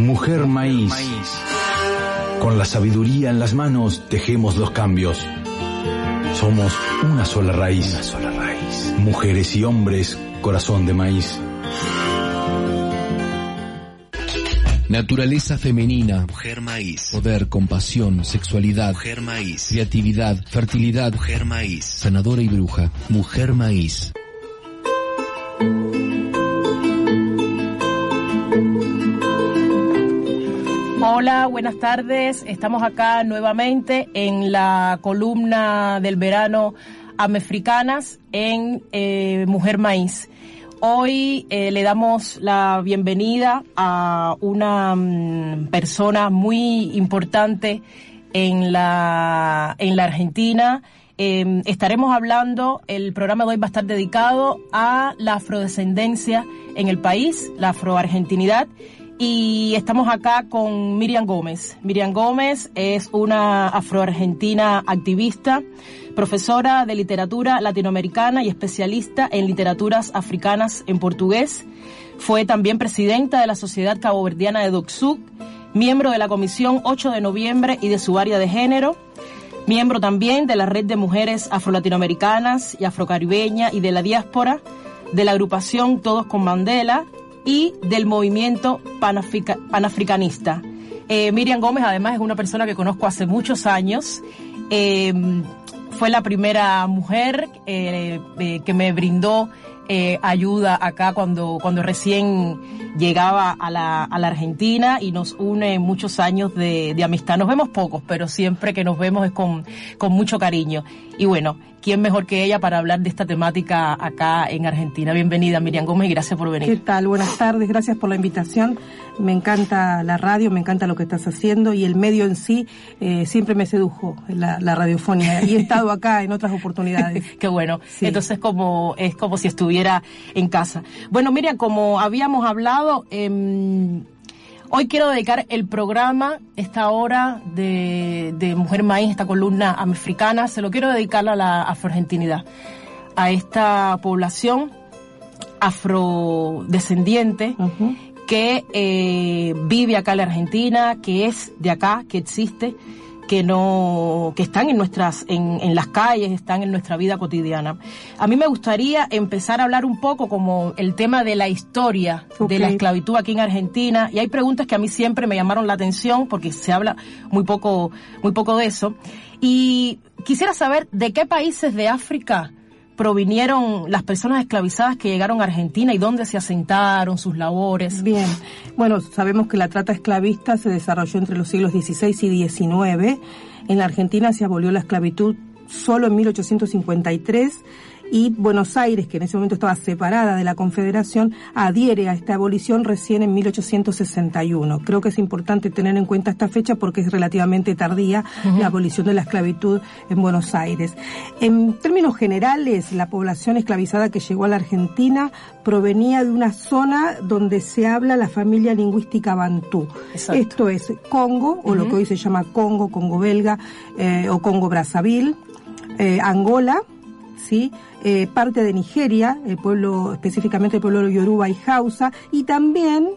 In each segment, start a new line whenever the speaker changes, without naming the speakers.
Mujer Maíz. Con la sabiduría en las manos tejemos los cambios. Somos una sola raíz. Una sola raíz. Mujeres y hombres, corazón de maíz.
Naturaleza femenina.
Mujer maíz.
Poder, compasión, sexualidad.
Mujer maíz.
Creatividad, fertilidad.
Mujer maíz.
Sanadora y bruja. Mujer maíz.
Hola, buenas tardes. Estamos acá nuevamente en la columna del verano Amefricanas en eh, Mujer Maíz. Hoy eh, le damos la bienvenida a una mm, persona muy importante en la, en la Argentina. Eh, estaremos hablando, el programa de hoy va a estar dedicado a la afrodescendencia en el país, la afroargentinidad. Y estamos acá con Miriam Gómez. Miriam Gómez es una afroargentina activista, profesora de literatura latinoamericana y especialista en literaturas africanas en portugués. Fue también presidenta de la Sociedad Caboverdiana de Docsuk, miembro de la Comisión 8 de Noviembre y de su área de género, miembro también de la Red de Mujeres Afrolatinoamericanas y Afrocaribeña y de la Diáspora, de la agrupación Todos con Mandela y del movimiento panafrica, panafricanista. Eh, Miriam Gómez además es una persona que conozco hace muchos años. Eh, fue la primera mujer eh, eh, que me brindó ayuda acá cuando, cuando recién llegaba a la, a la Argentina y nos une muchos años de, de amistad. Nos vemos pocos, pero siempre que nos vemos es con, con mucho cariño. Y bueno, ¿quién mejor que ella para hablar de esta temática acá en Argentina? Bienvenida Miriam Gómez y gracias por venir.
¿Qué tal? Buenas tardes, gracias por la invitación. Me encanta la radio, me encanta lo que estás haciendo y el medio en sí eh, siempre me sedujo, la, la, radiofonía. Y he estado acá en otras oportunidades.
Qué bueno. Sí. Entonces como, es como si estuviera en casa. Bueno, Miriam, como habíamos hablado, eh, Hoy quiero dedicar el programa, esta hora de, de, Mujer Maíz, esta columna africana, se lo quiero dedicar a la afroargentinidad, a esta población afrodescendiente uh -huh. que eh, vive acá en la Argentina, que es de acá, que existe, que no, que están en nuestras, en, en, las calles, están en nuestra vida cotidiana. A mí me gustaría empezar a hablar un poco como el tema de la historia okay. de la esclavitud aquí en Argentina, y hay preguntas que a mí siempre me llamaron la atención porque se habla muy poco, muy poco de eso. Y quisiera saber de qué países de África provinieron las personas esclavizadas que llegaron a Argentina y dónde se asentaron, sus labores?
Bien, bueno, sabemos que la trata esclavista se desarrolló entre los siglos XVI y XIX. En la Argentina se abolió la esclavitud solo en 1853 y Buenos Aires, que en ese momento estaba separada de la Confederación, adhiere a esta abolición recién en 1861. Creo que es importante tener en cuenta esta fecha porque es relativamente tardía uh -huh. la abolición de la esclavitud en Buenos Aires. En términos generales, la población esclavizada que llegó a la Argentina provenía de una zona donde se habla la familia lingüística bantú. Exacto. Esto es Congo, o uh -huh. lo que hoy se llama Congo, Congo belga eh, o Congo Brazzaville, eh, Angola, ¿sí? Eh, parte de Nigeria, el pueblo, específicamente el pueblo Yoruba y Hausa, y también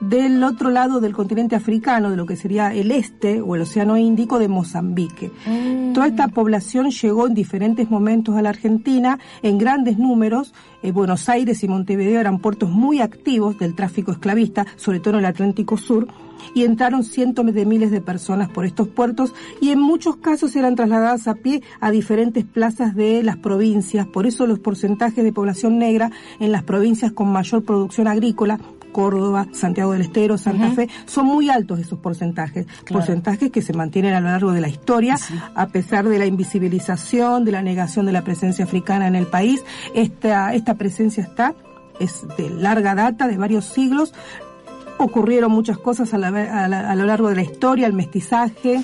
del otro lado del continente africano, de lo que sería el este o el océano Índico de Mozambique. Mm. Toda esta población llegó en diferentes momentos a la Argentina en grandes números. Eh, Buenos Aires y Montevideo eran puertos muy activos del tráfico esclavista, sobre todo en el Atlántico Sur, y entraron cientos de miles de personas por estos puertos y en muchos casos eran trasladadas a pie a diferentes plazas de las provincias. Por eso los porcentajes de población negra en las provincias con mayor producción agrícola Córdoba, Santiago del Estero, Santa uh -huh. Fe, son muy altos esos porcentajes, claro. porcentajes que se mantienen a lo largo de la historia, sí. a pesar de la invisibilización, de la negación de la presencia africana en el país, esta, esta presencia está, es de larga data, de varios siglos, ocurrieron muchas cosas a, la, a, la, a lo largo de la historia, el mestizaje,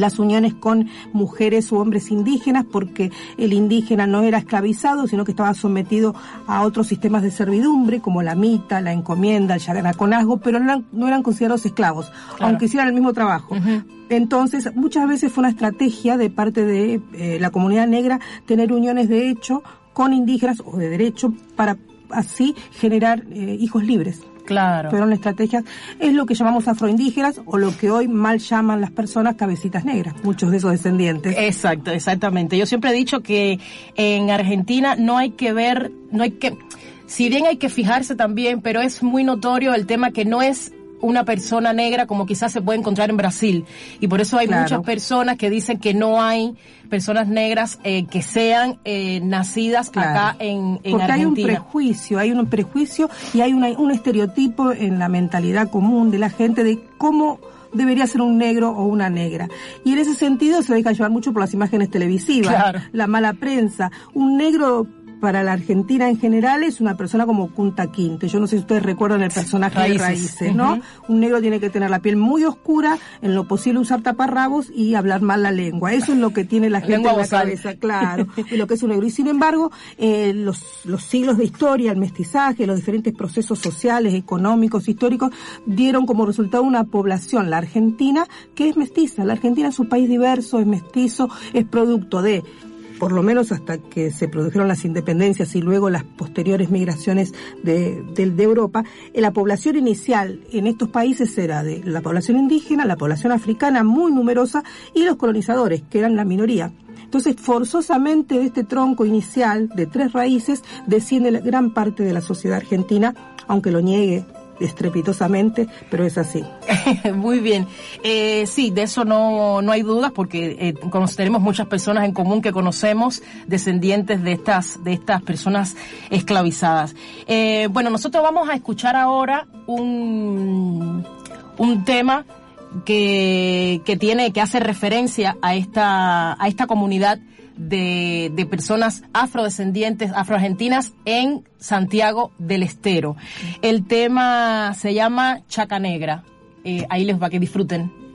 las uniones con mujeres u hombres indígenas, porque el indígena no era esclavizado, sino que estaba sometido a otros sistemas de servidumbre, como la mita, la encomienda, el yaganaconazgo, pero no eran, no eran considerados esclavos, claro. aunque hicieran el mismo trabajo. Uh -huh. Entonces, muchas veces fue una estrategia de parte de eh, la comunidad negra tener uniones de hecho con indígenas o de derecho para así generar eh, hijos libres.
Claro.
Fueron estrategias, es lo que llamamos afroindígenas o lo que hoy mal llaman las personas cabecitas negras, muchos de esos descendientes.
Exacto, exactamente. Yo siempre he dicho que en Argentina no hay que ver, no hay que, si bien hay que fijarse también, pero es muy notorio el tema que no es una persona negra como quizás se puede encontrar en Brasil. Y por eso hay
Claro.
muchas personas que dicen que no hay personas negras eh, que sean eh, nacidas
Claro.
acá en, en
Porque hay un
Argentina.
prejuicio, hay un prejuicio y hay una- un estereotipo en la mentalidad común de la gente de cómo debería ser un negro o una negra. Y en ese sentido se deja llevar mucho por las imágenes televisivas,
Claro.
la mala prensa. Un negro para la Argentina en general es una persona como Kunta Quinte. Yo no sé si ustedes recuerdan el personaje
Raíces.
de Raíces, ¿no? Un negro tiene que tener la piel muy oscura, en lo posible usar taparrabos y hablar mal la lengua. Eso es lo que tiene la gente en la cabeza, claro, de lo que es un negro. Y sin embargo, eh, los, los siglos de historia, el mestizaje, los diferentes procesos sociales, económicos, históricos, dieron como resultado una población, la Argentina, que es mestiza. La Argentina es un país diverso, es mestizo, es producto de por lo menos hasta que se produjeron las independencias y luego las posteriores migraciones de, Europa, eh, la población inicial en estos países era de la población indígena, la población africana muy numerosa y los colonizadores, que eran la minoría. Entonces, forzosamente de este tronco inicial de tres raíces desciende la gran parte de la sociedad argentina, aunque lo niegue estrepitosamente, pero es así.
Muy bien. Eh, sí, de eso no, no hay dudas porque eh, tenemos muchas personas en común que conocemos descendientes de estas, de estas personas esclavizadas. Eh, bueno, nosotros vamos a escuchar ahora un, un tema que, que tiene, que hace referencia a esta, a esta comunidad de, de personas afrodescendientes, afroargentinas en Santiago del Estero. El tema se llama Chaca Negra. Eh, ahí les va que disfruten.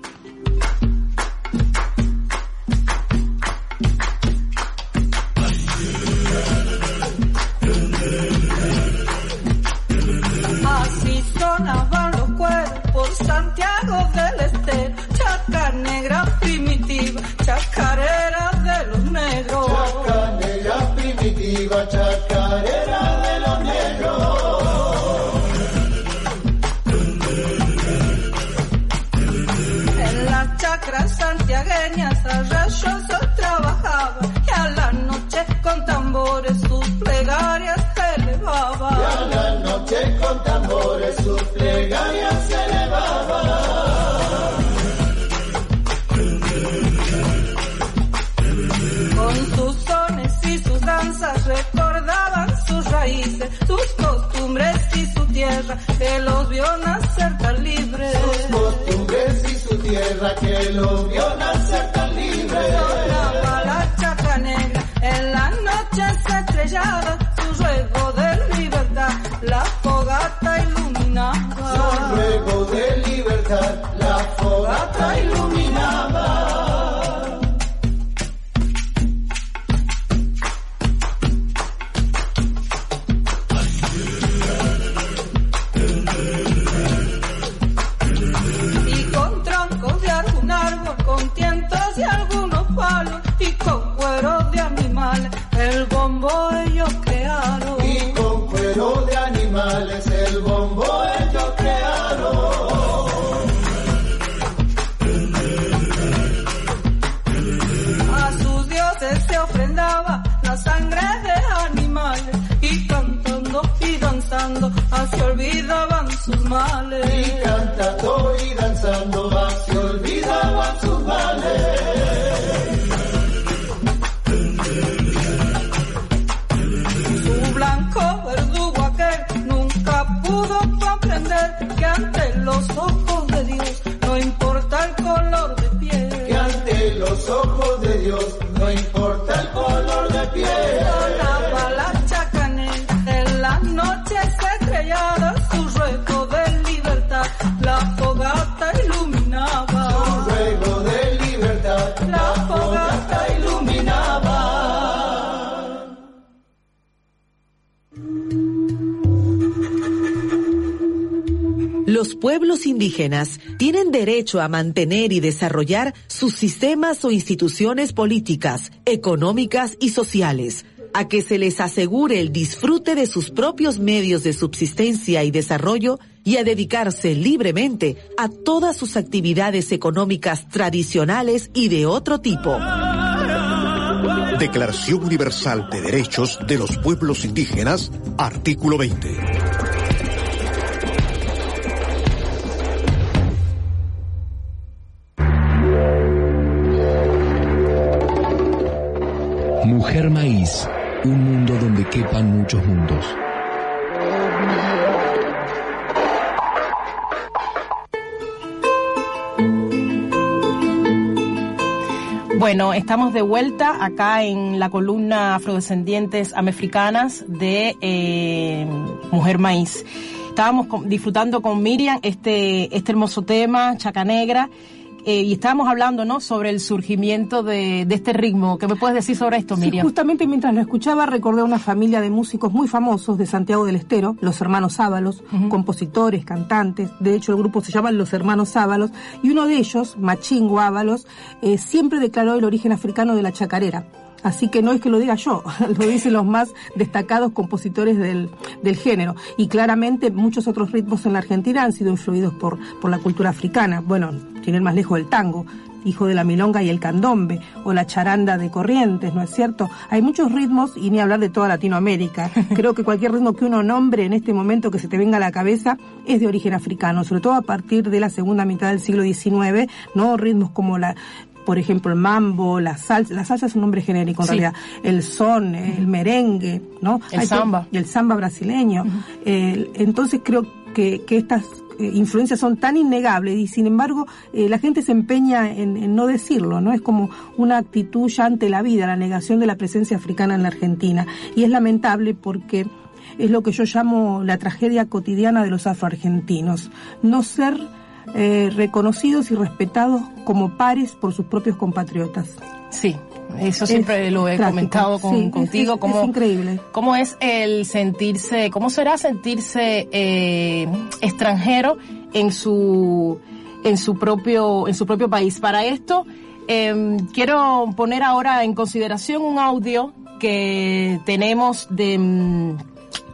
Que
lo vio nacer tan libre.
La chaca negra en las noches estrelladas, su ruego de libertad, la fogata iluminaba.
Su ruego de libertad, la fogata iluminaba.
Tienen derecho a mantener y desarrollar sus sistemas o instituciones políticas, económicas y sociales. a que se les asegure el disfrute de sus propios medios de subsistencia y desarrollo y a dedicarse libremente a todas sus actividades económicas tradicionales y de otro tipo.
Declaración Universal de Derechos de los Pueblos Indígenas, artículo 20.
Mujer Maíz, un mundo donde quepan muchos mundos.
Bueno, estamos de vuelta acá en la columna Afrodescendientes Amefricanas de eh, Mujer Maíz. Estábamos disfrutando con Miriam este, este hermoso tema, Chaca Negra, eh, y estábamos hablando ¿no? sobre el surgimiento de, de este ritmo. ¿Qué me puedes decir sobre esto,
Sí,
Miriam?
justamente mientras lo escuchaba recordé a una familia de músicos muy famosos de Santiago del Estero, los hermanos Ábalos, compositores, cantantes. De hecho, el grupo se llama Los Hermanos Ábalos y uno de ellos, Machingo Ábalos, eh, siempre declaró el origen africano de la chacarera. Así que no es que lo diga yo, lo dicen los más destacados compositores del, del género. Y claramente muchos otros ritmos en la Argentina han sido influidos por, por la cultura africana. Bueno, ir más lejos el tango, hijo de la milonga y el candombe, o la charanda de Corrientes, ¿no es cierto? Hay muchos ritmos, y ni hablar de toda Latinoamérica. Creo que cualquier ritmo que uno nombre en este momento que se te venga a la cabeza es de origen africano, sobre todo a partir de la segunda mitad del siglo XIX, ¿no? Ritmos como la por ejemplo, el mambo, la salsa, la salsa es un nombre genérico en
Sí.
realidad, el son, el merengue, ¿no?
El
Hay
samba.
y el samba brasileño. Eh, entonces creo que, que estas eh, influencias son tan innegables y sin embargo eh, la gente se empeña en, en no decirlo, ¿no? Es como una actitud ya ante la vida, la negación de la presencia africana en la Argentina. Y es lamentable porque es lo que yo llamo la tragedia cotidiana de los afroargentinos. No ser eh, reconocidos y respetados como pares por sus propios compatriotas.
Sí, eso siempre
Es
lo he
trágico.
comentado con,
Sí,
contigo.
es-
cómo,
es increíble.
¿Cómo es el sentirse, cómo será sentirse eh, extranjero en su, en su propio, en su propio país? Para esto, eh, quiero poner ahora en consideración un audio que tenemos de mm,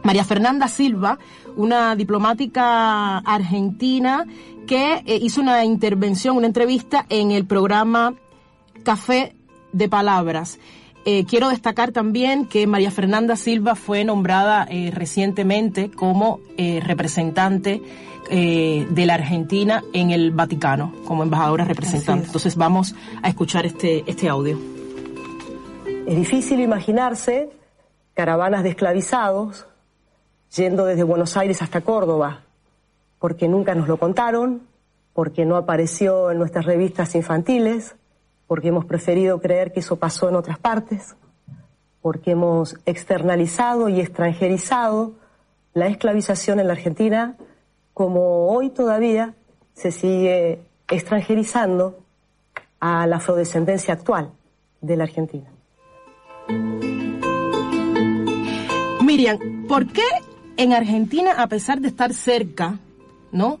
María Fernanda Silva, una diplomática argentina que eh, hizo una intervención, una entrevista en el programa Café de Palabras. Eh, quiero destacar también que María Fernanda Silva fue nombrada eh, recientemente como eh, representante de la Argentina en el Vaticano, como embajadora representante.
es.
Entonces vamos a escuchar este, este audio.
Es difícil imaginarse caravanas de esclavizados yendo desde Buenos Aires hasta Córdoba, porque nunca nos lo contaron, porque no apareció en nuestras revistas infantiles, porque hemos preferido creer que eso pasó en otras partes, porque hemos externalizado y extranjerizado la esclavización en la Argentina, como hoy todavía se sigue extranjerizando a la afrodescendencia actual de la Argentina.
Miriam, ¿por qué en Argentina, a pesar de estar cerca, ¿no?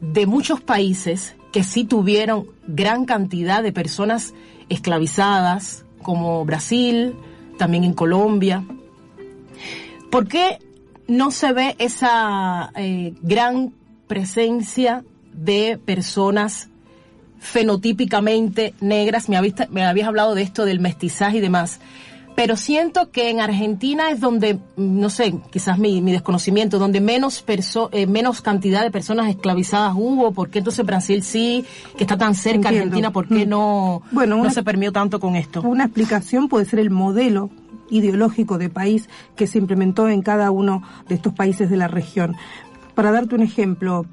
De muchos países que sí tuvieron gran cantidad de personas esclavizadas, como Brasil, también en Colombia, ¿por qué no se ve esa eh, gran presencia de personas fenotípicamente negras? Me me habías hablado de esto del mestizaje y demás pero siento que en Argentina es donde, no sé, quizás mi, mi desconocimiento, donde menos perso eh, menos cantidad de personas esclavizadas hubo, ¿por qué entonces Brasil sí, que está tan cerca
Entiendo.
Argentina, por qué
Mm.
no,
Bueno,
no
una-
se permió tanto con esto?
Una explicación puede ser el modelo ideológico de país que se implementó en cada uno de estos países de la región. Para darte un ejemplo,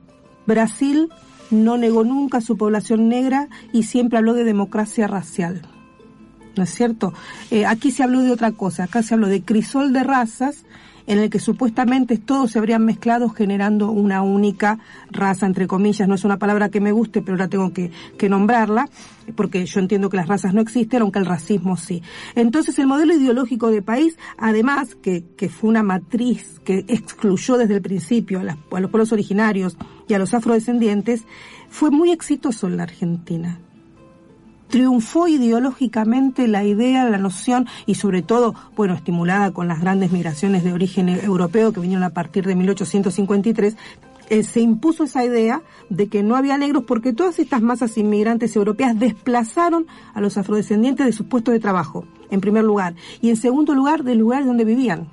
Brasil no negó nunca su población negra y siempre habló de democracia racial. ¿No es cierto? Eh, aquí se habló de otra cosa, acá se habló de crisol de razas en el que supuestamente todos se habrían mezclado generando una única raza, entre comillas, no es una palabra que me guste, pero ahora tengo que, que nombrarla, porque yo entiendo que las razas no existen, aunque el racismo sí. Entonces el modelo ideológico de país, además que, que fue una matriz que excluyó desde el principio a, las- a los pueblos originarios y a los afrodescendientes, fue muy exitoso en la Argentina triunfó ideológicamente la idea, la noción y sobre todo, bueno, estimulada con las grandes migraciones de origen europeo que vinieron a partir de 1853, eh, se impuso esa idea de que no había negros porque todas estas masas inmigrantes europeas desplazaron a los afrodescendientes de sus puestos de trabajo, en primer lugar, y en segundo lugar, del lugar donde vivían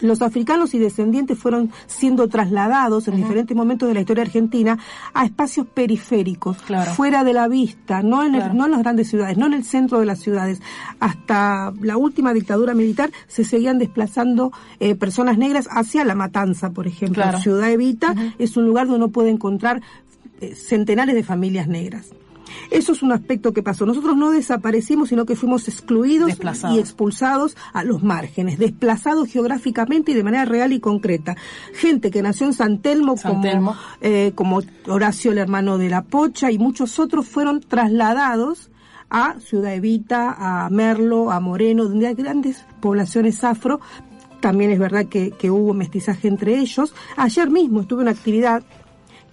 los africanos y descendientes fueron siendo trasladados en diferentes momentos de la historia argentina a espacios periféricos, fuera de la vista, no en, no en las grandes ciudades, no en el centro de las ciudades. Hasta la última dictadura militar se seguían desplazando eh, personas negras hacia La Matanza, por ejemplo. Ciudad Evita es un lugar donde uno puede encontrar eh, centenares de familias negras. Eso es un aspecto que pasó. Nosotros no desaparecimos, sino que fuimos excluidos y expulsados a los márgenes, desplazados geográficamente y de manera real y concreta. Gente que nació en San Telmo, como, eh, como Horacio, el hermano de la Pocha, y muchos otros fueron trasladados a Ciudad Evita, a Merlo, a Moreno, donde hay grandes poblaciones afro. También es verdad que, que hubo mestizaje entre ellos. Ayer mismo estuve en una actividad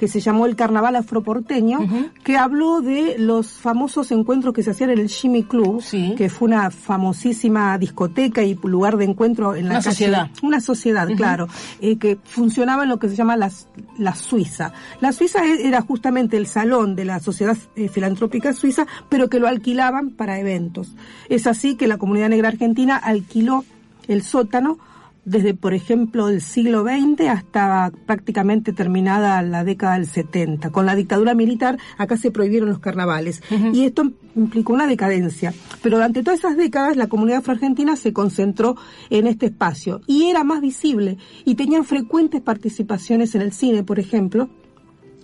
que se llamó el Carnaval Afroporteño, que habló de los famosos encuentros que se hacían en el Jimmy Club, que fue una famosísima discoteca y lugar de encuentro en la
una sociedad.
Una sociedad, claro, eh, que funcionaba en lo que se llama la, la Suiza. La Suiza e, era justamente el salón de la Sociedad eh, Filantrópica Suiza, pero que lo alquilaban para eventos. Es así que la comunidad negra argentina alquiló el sótano desde, por ejemplo, el siglo XX hasta prácticamente terminada la década del 70. Con la dictadura militar, acá se prohibieron los carnavales. Y esto implicó una decadencia. Pero durante todas esas décadas, la comunidad afroargentina se concentró en este espacio. Y era más visible. Y tenían frecuentes participaciones en el cine, por ejemplo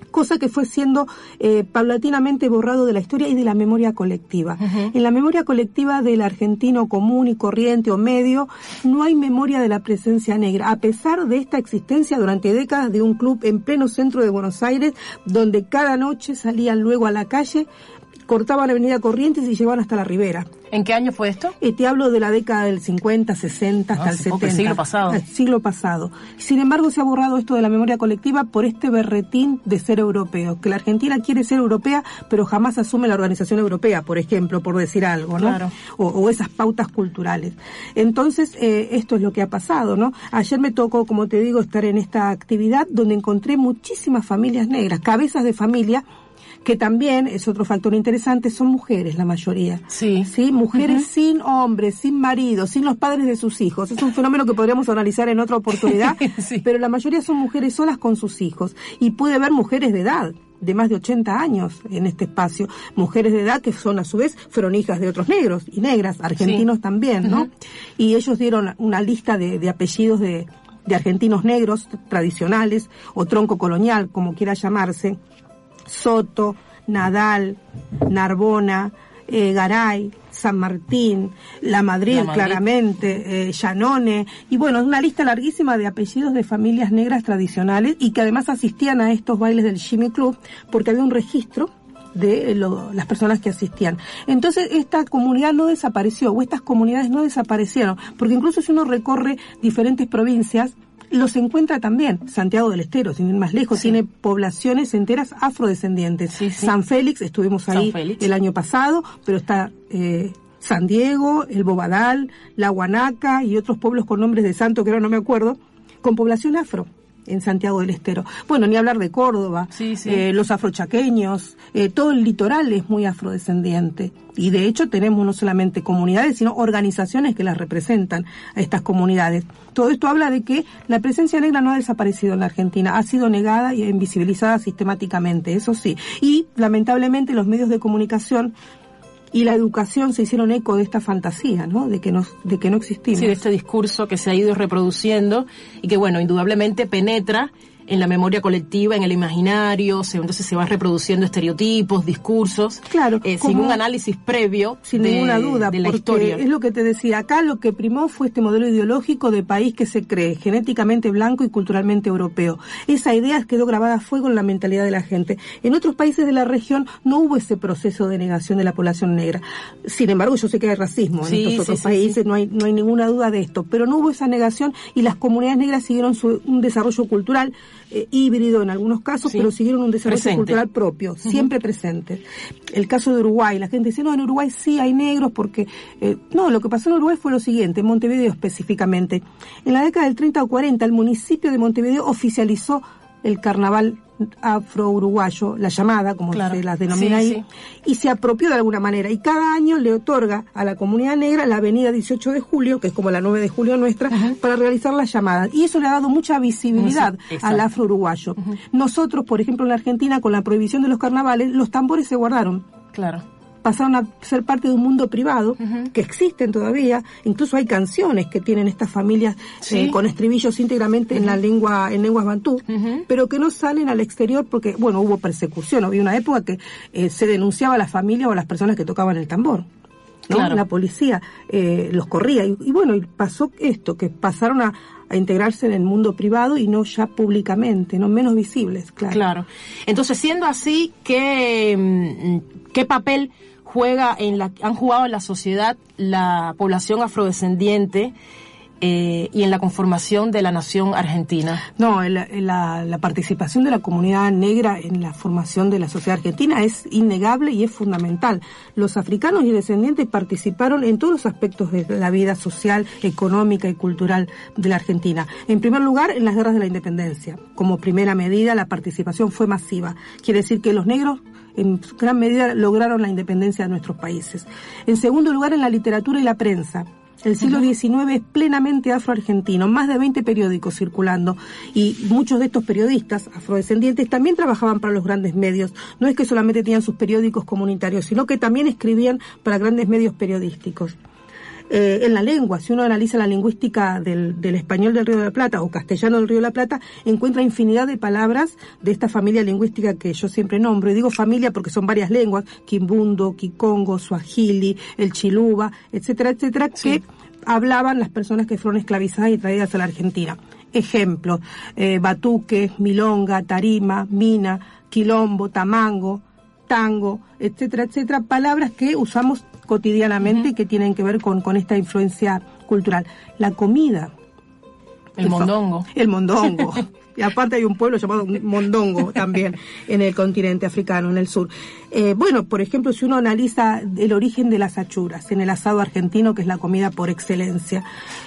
cosa que fue siendo eh, paulatinamente borrado de la historia y de la memoria colectiva. En la memoria colectiva del argentino común y corriente o medio no hay memoria de la presencia negra, a pesar de esta existencia durante décadas de un club en pleno centro de Buenos Aires, donde cada noche salían luego a la calle cortaban la avenida Corrientes y llegaban hasta la Ribera.
¿En qué año fue esto?
te hablo de la década del 50, 60, hasta ah, el 70. El
siglo pasado. El
siglo pasado. Sin embargo, se ha borrado esto de la memoria colectiva por este berretín de ser europeo, que la Argentina quiere ser europea, pero jamás asume la organización europea, por ejemplo, por decir algo, ¿no? Claro. O, esas pautas culturales. Entonces, eh, esto es lo que ha pasado, ¿no? Ayer me tocó, como te digo, estar en esta actividad donde encontré muchísimas familias negras, cabezas de familia que también es otro factor interesante, son mujeres la mayoría.
Sí.
Sí, mujeres sin hombres, sin maridos, sin los padres de sus hijos. Es un fenómeno que podríamos analizar en otra oportunidad, pero la mayoría son mujeres solas con sus hijos. Y puede haber mujeres de edad, de más de 80 años en este espacio, mujeres de edad que son a su vez fueron hijas de otros negros y negras, argentinos también, ¿no? Y ellos dieron una lista de, de apellidos de, de argentinos negros tradicionales o tronco colonial, como quiera llamarse, Soto, Nadal, Narbona, eh, Garay, San Martín, La Madrid, claramente, eh, Llanone, y bueno, una lista larguísima de apellidos de familias negras tradicionales y que además asistían a estos bailes del Jimmy Club porque había un registro de las personas que asistían. Entonces esta comunidad no desapareció o estas comunidades no desaparecieron, porque incluso si uno recorre diferentes provincias, los encuentra también. Santiago del Estero, sin ir más lejos, tiene poblaciones enteras afrodescendientes. San Félix, estuvimos ahí el año pasado, pero está eh, San Diego, el Bobadal, la Guanaca y otros pueblos con nombres de santo que ahora no me acuerdo, con población afro en Santiago del Estero. Bueno, ni hablar de Córdoba, eh, los afrochaqueños, eh, todo el litoral es muy afrodescendiente. Y de hecho tenemos no solamente comunidades, sino organizaciones que las representan a estas comunidades. Todo esto habla de que la presencia negra no ha desaparecido en la Argentina, ha sido negada y invisibilizada sistemáticamente, eso sí. Y lamentablemente los medios de comunicación y la educación se hicieron eco de esta fantasía, ¿no? De que no, de que no existimos.
Sí, de este discurso que se ha ido reproduciendo y que, bueno, indudablemente penetra en la memoria colectiva, en el imaginario, se, entonces se va reproduciendo estereotipos, discursos,
claro,
eh, sin un análisis previo
sin ninguna duda de la historia. Es lo que te decía, acá lo que primó fue este modelo ideológico de país que se cree genéticamente blanco y culturalmente europeo. Esa idea quedó grabada a fuego en la mentalidad de la gente. En otros países de la región no hubo ese proceso de negación de la población negra. Sin embargo, yo sé que hay racismo en estos otros países, no hay no hay ninguna duda de esto, pero no hubo esa negación y las comunidades negras siguieron su, un desarrollo cultural eh, híbrido en algunos casos, pero siguieron un desarrollo
Presente.
cultural propio, siempre presente. El caso de Uruguay, la gente dice, no, en Uruguay sí hay negros porque... eh, no, lo que pasó en Uruguay fue lo siguiente, en Montevideo específicamente. En la década del 30 o 40, el municipio de Montevideo oficializó el carnaval afro-uruguayo, la llamada, como
Claro.
se las denomina
Sí,
ahí, y se apropió de alguna manera. Y cada año le otorga a la comunidad negra la avenida 18 de julio, que es como la 9 de julio nuestra, para realizar las llamadas. Y eso le ha dado mucha visibilidad
Sí,
al afro-uruguayo. Nosotros, por ejemplo, en la Argentina, con la prohibición de los carnavales, los tambores se guardaron
Claro.
Pasaron a ser parte de un mundo privado que existen todavía. Incluso hay canciones que tienen estas familias
Sí.
eh, con estribillos íntegramente en la lengua, en lenguas bantú, pero que no salen al exterior porque, bueno, hubo persecución. Había una época que eh, se denunciaba a la familia o a las personas que tocaban el tambor. ¿no?
Claro.
La policía eh, los corría. Y, y bueno, y pasó esto, que pasaron a, a integrarse en el mundo privado y no ya públicamente, no menos visibles, claro.
Claro. Entonces, siendo así, ¿qué, mm, qué papel juega en la, han jugado en la sociedad la población afrodescendiente eh, y en la conformación de la nación argentina?
No, la, la participación de la comunidad negra en la formación de la sociedad argentina es innegable y es fundamental. Los africanos y descendientes participaron en todos los aspectos de la vida social, económica y cultural de la Argentina. En primer lugar, en las guerras de la independencia. Como primera medida, la participación fue masiva. Quiere decir que los negros en gran medida lograron la independencia de nuestros países. En segundo lugar, en la literatura y la prensa. El siglo XIX es plenamente afroargentino, más de 20 periódicos circulando y muchos de estos periodistas afrodescendientes también trabajaban para los grandes medios. No es que solamente tenían sus periódicos comunitarios, sino que también escribían para grandes medios periodísticos. Eh, en la lengua, si uno analiza la lingüística del, del español del Río de la Plata o castellano del Río de la Plata, encuentra infinidad de palabras de esta familia lingüística que yo siempre nombro. Y digo familia porque son varias lenguas, quimbundo, kikongo, suajili, el chiluba, etcétera, etcétera, que hablaban las personas que fueron esclavizadas y traídas a la Argentina. Ejemplos, eh, batuque, milonga, tarima, mina, quilombo, tamango, tango, etcétera, etcétera, palabras que usamos cotidianamente que tienen que ver con, con esta influencia cultural. La comida.
El mondongo.
El mondongo. Y aparte hay un pueblo llamado Mondongo también en el continente africano, en el sur. Eh, bueno, por ejemplo, si uno analiza el origen de las achuras en el asado argentino, que es la comida por excelencia,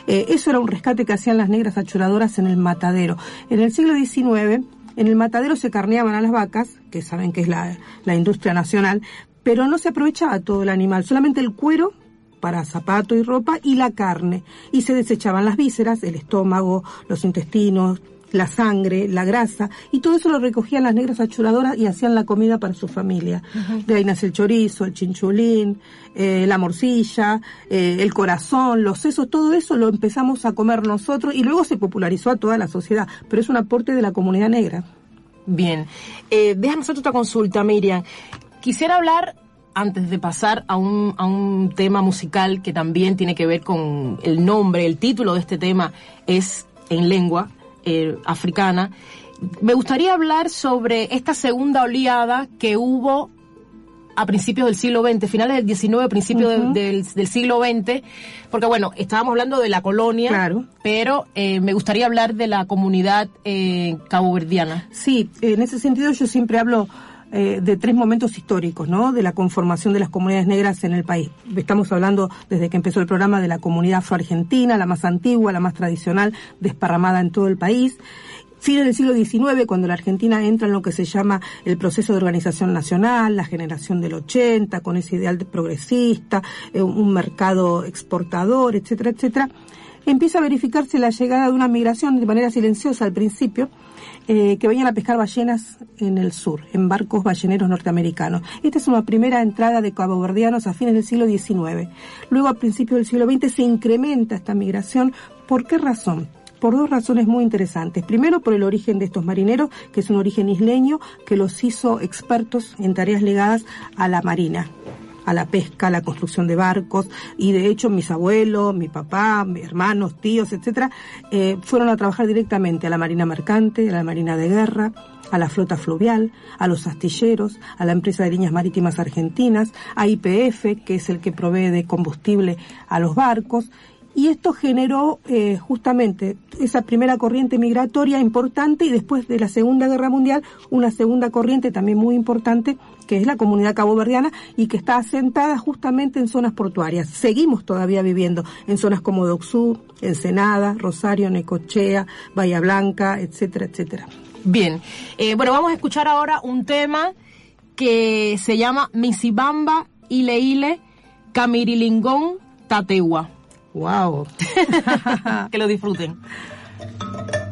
eh, eso era un rescate que hacían las negras achuradoras en el matadero. En el siglo XIX, en el matadero se carneaban a las vacas, que saben que es la, la industria nacional, pero no se aprovechaba todo el animal, solamente el cuero para zapato y ropa y la carne. Y se desechaban las vísceras, el estómago, los intestinos, la sangre, la grasa, y todo eso lo recogían las negras achuradoras y hacían la comida para su familia. De ahí nace el chorizo, el chinchulín, eh, la morcilla, eh, el corazón, los sesos, todo eso lo empezamos a comer nosotros y luego se popularizó a toda la sociedad, pero es un aporte de la comunidad negra.
Bien. Eh, déjame hacer otra consulta, Miriam. Quisiera hablar, antes de pasar a un, a un tema musical que también tiene que ver con el nombre, el título de este tema es en lengua eh, africana. Me gustaría hablar sobre esta segunda oleada que hubo a principios del siglo XX, finales del XIX, principios de- del, del siglo XX, porque bueno, estábamos hablando de la colonia,
Claro.
pero eh, me gustaría hablar de la comunidad eh, caboverdiana.
Sí, en ese sentido yo siempre hablo eh, de tres momentos históricos, ¿no? De la conformación de las comunidades negras en el país. Estamos hablando desde que empezó el programa de la comunidad afroargentina, la más antigua, la más tradicional, desparramada en todo el país. Fines del siglo XIX, cuando la Argentina entra en lo que se llama el proceso de organización nacional, la generación del 80, con ese ideal de progresista, eh, un mercado exportador, etcétera, etcétera, empieza a verificarse la llegada de una migración de manera silenciosa al principio, eh, que venían a pescar ballenas en el sur, en barcos balleneros norteamericanos. Esta es una primera entrada de caboverdianos a fines del siglo XIX. Luego, a principios del siglo XX, se incrementa esta migración. ¿Por qué razón? Por dos razones muy interesantes. Primero, por el origen de estos marineros, que es un origen isleño que los hizo expertos en tareas ligadas a la marina a la pesca, a la construcción de barcos, y de hecho mis abuelos, mi papá, mis hermanos, tíos, etcétera, eh, fueron a trabajar directamente a la marina mercante, a la marina de guerra, a la flota fluvial, a los astilleros, a la empresa de líneas marítimas argentinas, a IPF, que es el que provee de combustible a los barcos, y esto generó eh, justamente esa primera corriente migratoria importante y después de la Segunda Guerra Mundial una segunda corriente también muy importante que es la comunidad caboverdiana y que está asentada justamente en zonas portuarias. Seguimos todavía viviendo en zonas como Doxú, Ensenada, Rosario, Necochea, Bahía Blanca, etcétera, etcétera.
Bien, eh, bueno, vamos a escuchar ahora un tema que se llama Misibamba Ile Ile Camirilingón Tateua.
Wow.
que lo disfruten.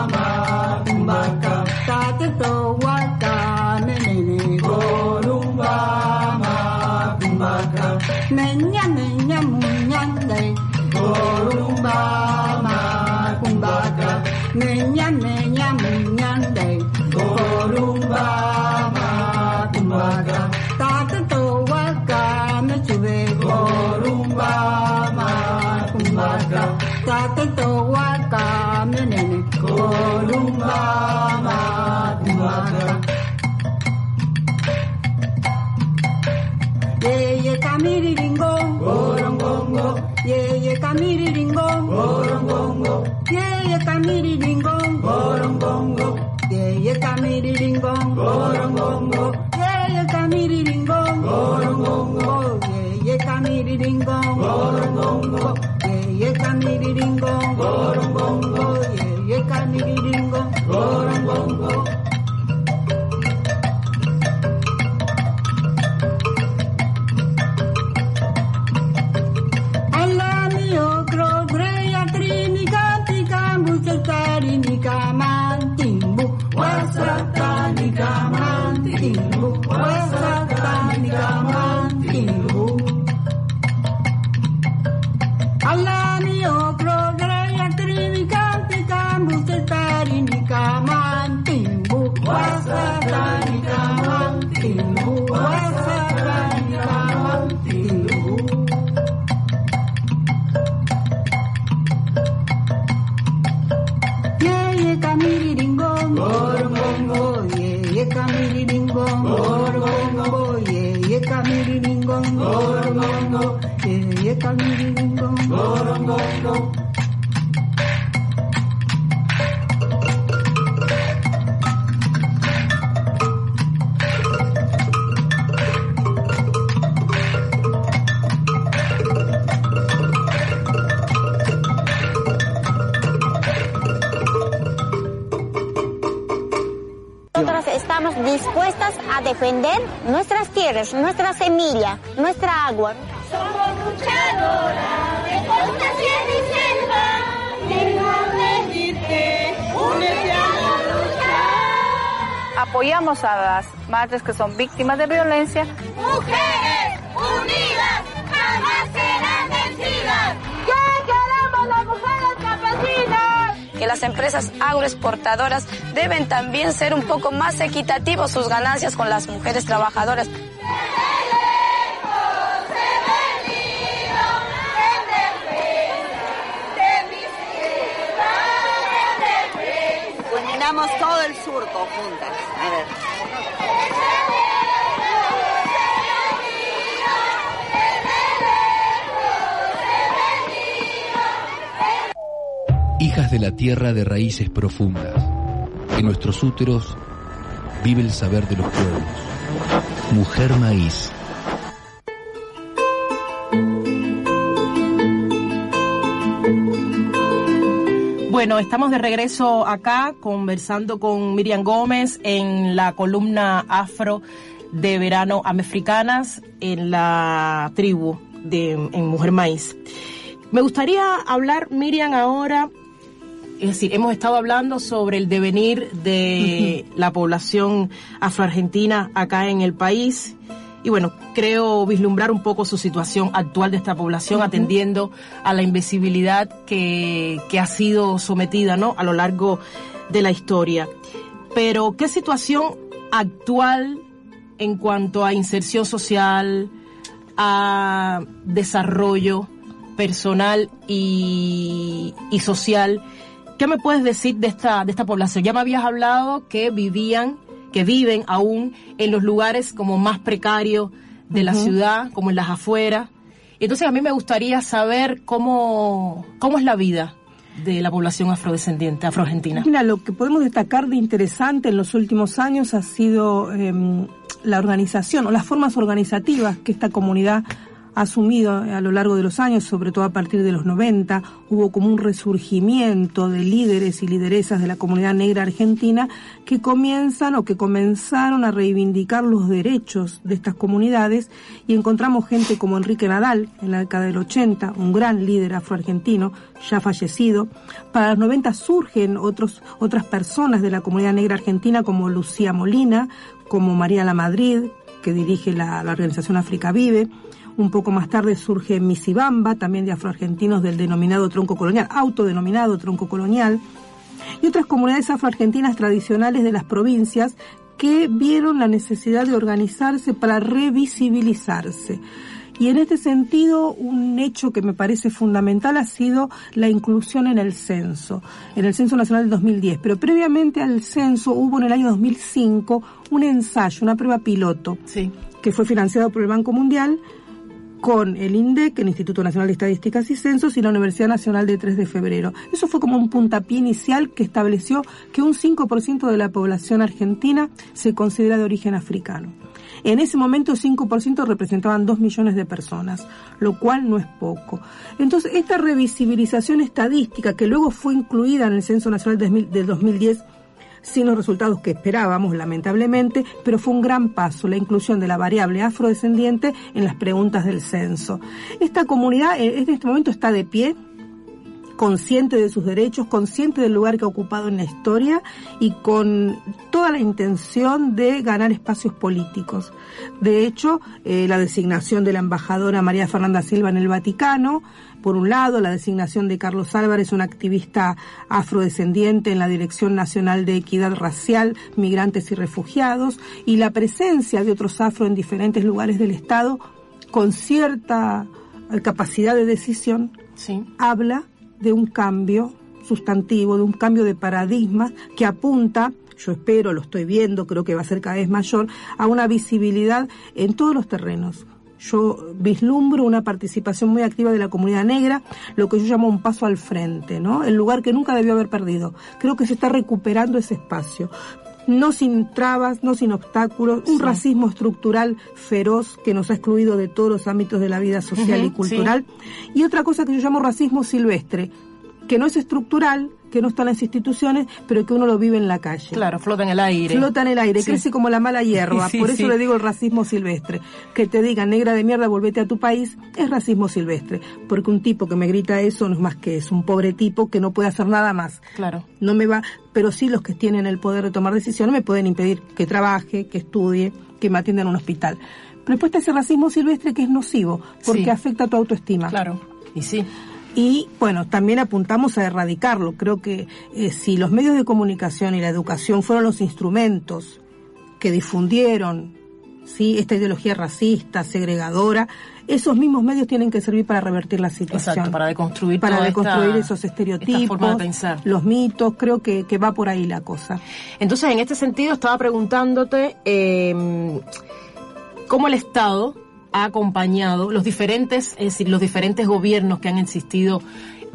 tiếp tục madres que son víctimas de violencia.
Mujeres unidas jamás serán vencidas.
¿Qué queremos las mujeres campesinas?
que las empresas agroexportadoras deben también ser un poco más equitativos sus ganancias con las mujeres trabajadoras.
Todo el surco juntas. A ver.
hijas de la tierra de raíces profundas. En nuestros úteros vive el saber de los pueblos. Mujer Maíz.
Bueno, estamos de regreso acá conversando con Miriam Gómez en la columna afro de verano Amefricanas en la tribu de en Mujer Maíz. Me gustaría hablar, Miriam, ahora, es decir, hemos estado hablando sobre el devenir de la población afroargentina acá en el país. Y bueno, creo vislumbrar un poco su situación actual de esta población, atendiendo a la invisibilidad que, que ha sido sometida ¿no? a lo largo de la historia. Pero, ¿qué situación actual en cuanto a inserción social, a desarrollo personal y, y social. ¿Qué me puedes decir de esta, de esta población? Ya me habías hablado que vivían, que viven aún en los lugares como más precarios de la ciudad, como en las afueras. Entonces a mí me gustaría saber cómo, cómo es la vida de la población afrodescendiente, afroargentina.
Mira, lo que podemos destacar de interesante en los últimos años ha sido em, la organización o las formas organizativas que esta comunidad asumido a lo largo de los años, sobre todo a partir de los 90, hubo como un resurgimiento de líderes y lideresas de la comunidad negra argentina que comienzan o que comenzaron a reivindicar los derechos de estas comunidades y encontramos gente como Enrique Nadal en la década del 80, un gran líder afroargentino ya fallecido. Para los 90 surgen otros, otras personas de la comunidad negra argentina como Lucía Molina, como María La Madrid, que dirige la, la organización África Vive. Un poco más tarde surge Misibamba, también de afroargentinos del denominado tronco colonial, autodenominado tronco colonial, y otras comunidades afroargentinas tradicionales de las provincias que vieron la necesidad de organizarse para revisibilizarse. Y en este sentido, un hecho que me parece fundamental ha sido la inclusión en el censo, en el Censo Nacional del 2010. Pero previamente al censo hubo en el año 2005 un ensayo, una prueba piloto, que fue financiado por el Banco Mundial con el INDEC, el Instituto Nacional de Estadísticas y Censos, y la Universidad Nacional de 3 de Febrero. Eso fue como un puntapié inicial que estableció que un 5% de la población argentina se considera de origen africano. En ese momento, 5% representaban 2 millones de personas, lo cual no es poco. Entonces, esta revisibilización estadística, que luego fue incluida en el Censo Nacional del 2010, sin los resultados que esperábamos, lamentablemente, pero fue un gran paso la inclusión de la variable afrodescendiente en las preguntas del censo. Esta comunidad eh, en este momento está de pie, consciente de sus derechos, consciente del lugar que ha ocupado en la historia y con toda la intención de ganar espacios políticos. De hecho, eh, la designación de la embajadora María Fernanda Silva en el Vaticano, por un lado, la designación de Carlos Álvarez, un activista afrodescendiente en la Dirección Nacional de Equidad Racial, Migrantes y Refugiados, y la presencia de otros afro en diferentes lugares del Estado con cierta eh, capacidad de decisión, habla de un cambio sustantivo, de un cambio de paradigma que apunta yo espero, lo estoy viendo, creo que va a ser cada vez mayor, a una visibilidad en todos los terrenos. Yo vislumbro una participación muy activa de la comunidad negra, lo que yo llamo un paso al frente, ¿no? El lugar que nunca debió haber perdido. Creo que se está recuperando ese espacio. No sin trabas, no sin obstáculos, un racismo estructural feroz que nos ha excluido de todos los ámbitos de la vida social y cultural. Y otra cosa que yo llamo racismo silvestre, que no es estructural, que no está en las instituciones, pero que uno lo vive en la calle.
Claro, flota en el aire.
Flota en el aire,
Sí.
crece como la mala hierba.
Sí,
Por eso
sí.
le digo el racismo silvestre. Que te digan, negra de mierda, volvete a tu país, es racismo silvestre. Porque un tipo que me grita eso no es más que es un pobre tipo que no puede hacer nada más.
Claro.
No me va, pero sí los que tienen el poder de tomar decisiones me pueden impedir que trabaje, que estudie, que me atienda en un hospital. Pero después está ese racismo silvestre que es nocivo, porque afecta a tu autoestima.
Claro, y sí.
Y bueno, también apuntamos a erradicarlo. Creo que eh, si los medios de comunicación y la educación fueron los instrumentos que difundieron ¿sí? esta ideología racista, segregadora, esos mismos medios tienen que servir para revertir la situación.
Exacto, para deconstruir
para deconstruir
esta-
esos estereotipos,
forma de pensar.
los mitos, creo que, que va por ahí la cosa.
Entonces, en este sentido, estaba preguntándote eh, cómo el Estado ha acompañado los diferentes, es decir, los diferentes gobiernos que han existido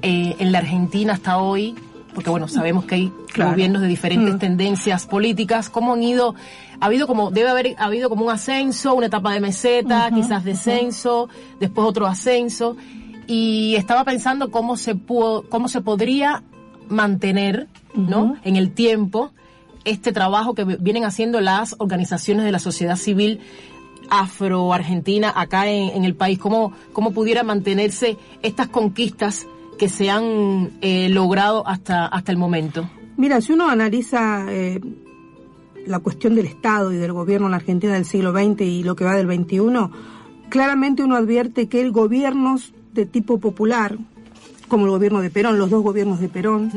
eh, en la Argentina hasta hoy porque bueno, sabemos que hay
Claro.
gobiernos de diferentes
Mm.
tendencias políticas, cómo han ido, ha habido como, debe haber ha habido como un ascenso, una etapa de meseta, quizás descenso, después otro ascenso, y estaba pensando cómo se pudo, cómo se podría mantener, ¿no? En el tiempo, este trabajo que vienen haciendo las organizaciones de la sociedad civil afro-argentina acá en, en el país, cómo, cómo pudiera mantenerse estas conquistas que se han eh, logrado hasta, hasta el momento.
Mira, si uno analiza eh, la cuestión del Estado y del gobierno en la Argentina del siglo XX y lo que va del XXI, claramente uno advierte que el gobiernos de tipo popular, como el gobierno de Perón, los dos gobiernos de Perón,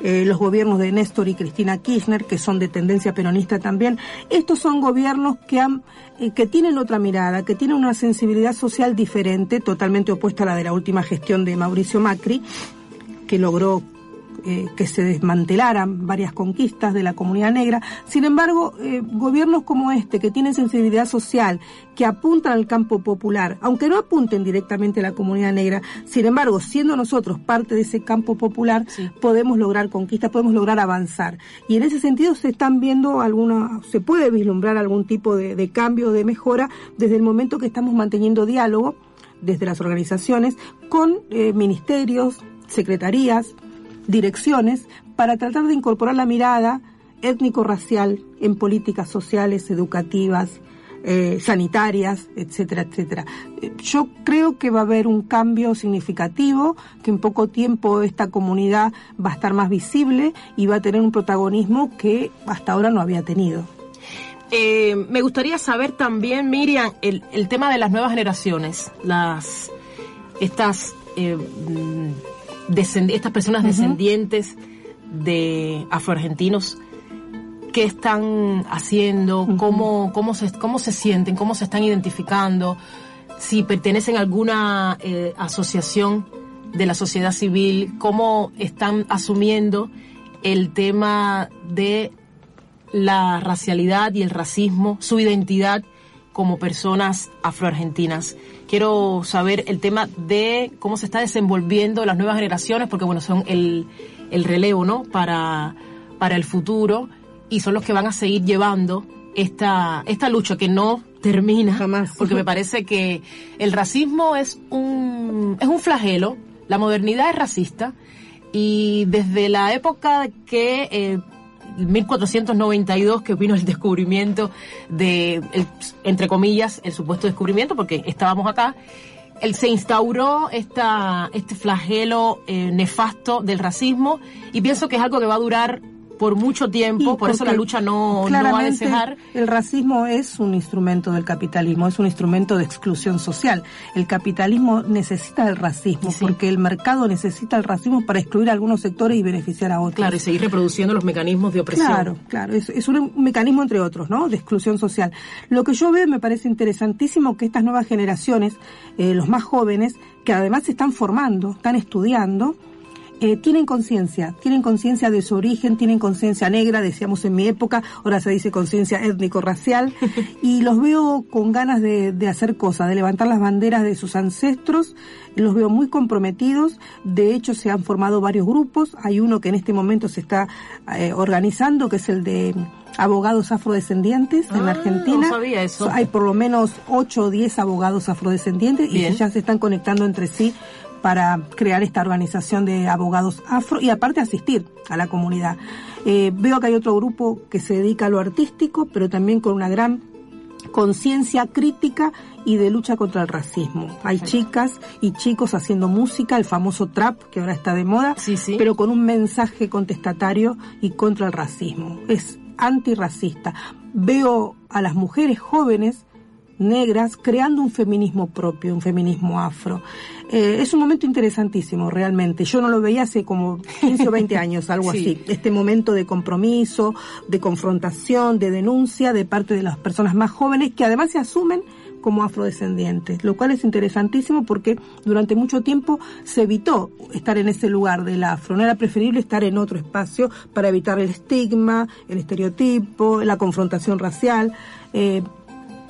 eh, los gobiernos de Néstor y Cristina Kirchner, que son de tendencia peronista también, estos son gobiernos que han eh, que tienen otra mirada, que tienen una sensibilidad social diferente, totalmente opuesta a la de la última gestión de Mauricio Macri, que logró eh, que se desmantelaran varias conquistas de la comunidad negra. Sin embargo, eh, gobiernos como este, que tienen sensibilidad social, que apuntan al campo popular, aunque no apunten directamente a la comunidad negra, sin embargo, siendo nosotros parte de ese campo popular, podemos lograr conquistas, podemos lograr avanzar. Y en ese sentido se están viendo alguna, se puede vislumbrar algún tipo de, de cambio, de mejora, desde el momento que estamos manteniendo diálogo desde las organizaciones con eh, ministerios, secretarías, direcciones, para tratar de incorporar la mirada étnico-racial en políticas sociales, educativas, eh, sanitarias, etcétera, etcétera. Eh, Yo creo que va a haber un cambio significativo, que en poco tiempo esta comunidad va a estar más visible y va a tener un protagonismo que hasta ahora no había tenido.
Eh, me gustaría saber también, Miriam, el, tema de las nuevas generaciones, las estas mm, estas personas descendientes de afroargentinos qué están haciendo, cómo, cómo, se, cómo se sienten, cómo se están identificando, si pertenecen a alguna eh, asociación de la sociedad civil, cómo están asumiendo el tema de la racialidad y el racismo, su identidad como personas afroargentinas. Quiero saber el tema de cómo se está desenvolviendo las nuevas generaciones, porque bueno, son el, el relevo, ¿no? Para, para el futuro y son los que van a seguir llevando esta, esta lucha que no termina.
Jamás.
Porque me parece que el racismo es un, es un flagelo, la modernidad es racista y desde la época que eh, 1492 que vino el descubrimiento de, el- entre comillas, el supuesto descubrimiento, porque estábamos acá, él se instauró esta, este flagelo eh, nefasto del racismo y pienso que es algo que va a durar por mucho tiempo,
Y
por eso la lucha no, no va a
claramente
descejar.
El racismo es un instrumento del capitalismo, es un instrumento de exclusión social. El capitalismo necesita el racismo porque el mercado necesita el racismo para excluir a algunos sectores y beneficiar a otros.
Claro, y seguir reproduciendo los mecanismos de opresión.
Claro, claro, es, es un mecanismo entre otros, ¿no? De exclusión social. Lo que yo veo me parece interesantísimo que estas nuevas generaciones, eh, los más jóvenes, que además se están formando, están estudiando, eh, tienen conciencia, tienen conciencia de su origen, tienen conciencia negra, decíamos en mi época, ahora se dice conciencia étnico-racial, y los veo con ganas de, de hacer cosas, de levantar las banderas de sus ancestros, los veo muy comprometidos, de hecho se han formado varios grupos, hay uno que en este momento se está eh, organizando, que es el de abogados afrodescendientes en la
Ah,
Argentina.
no sabía eso.
Hay por lo menos 8 o 10 abogados afrodescendientes y
Bien.
ya se están conectando entre sí para crear esta organización de abogados afro y aparte asistir a la comunidad. Eh, veo que hay otro grupo que se dedica a lo artístico, pero también con una gran conciencia crítica y de lucha contra el racismo. Hay chicas y chicos haciendo música, el famoso trap que ahora está de moda, pero con un mensaje contestatario y contra el racismo. Es antirracista. Veo a las mujeres jóvenes negras creando un feminismo propio, un feminismo afro. Eh, es un momento interesantísimo, realmente. Yo no lo veía hace como 15 o 20 años, algo
Sí.
así. Este momento de compromiso, de confrontación, de denuncia de parte de las personas más jóvenes que además se asumen como afrodescendientes, lo cual es interesantísimo porque durante mucho tiempo se evitó estar en ese lugar del afro, no era preferible estar en otro espacio para evitar el estigma, el estereotipo, la confrontación racial, eh,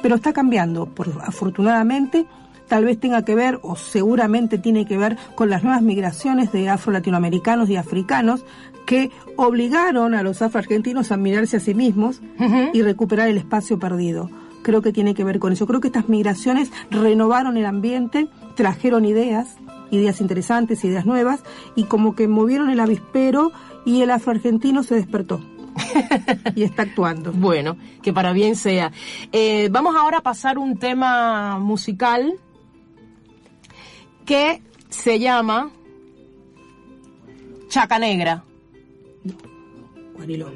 pero está cambiando, por, afortunadamente tal vez tenga que ver, o seguramente tiene que ver, con las nuevas migraciones de afro-latinoamericanos y africanos que obligaron a los afro-argentinos a mirarse a sí mismos y recuperar el espacio perdido. Creo que tiene que ver con eso. Creo que estas migraciones renovaron el ambiente, trajeron ideas, ideas interesantes, ideas nuevas, y como que movieron el avispero y el afroargentino se despertó. y está actuando.
Bueno, que para bien sea. Eh, vamos ahora a pasar un tema musical que se llama Chaca Negra.
Guariló.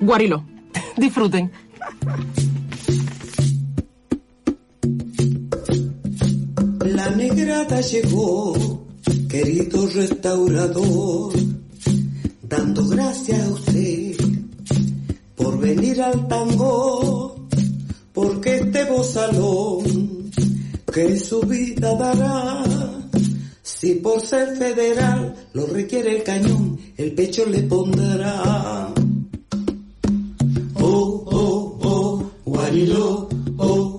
Guariló. Disfruten.
La negrada llegó, querido restaurador, dando gracias a usted por venir al tango, porque este bozalón que su vida dará, si por ser federal lo requiere el cañón, el pecho le pondrá. Oh, oh, oh, guariló, oh, oh,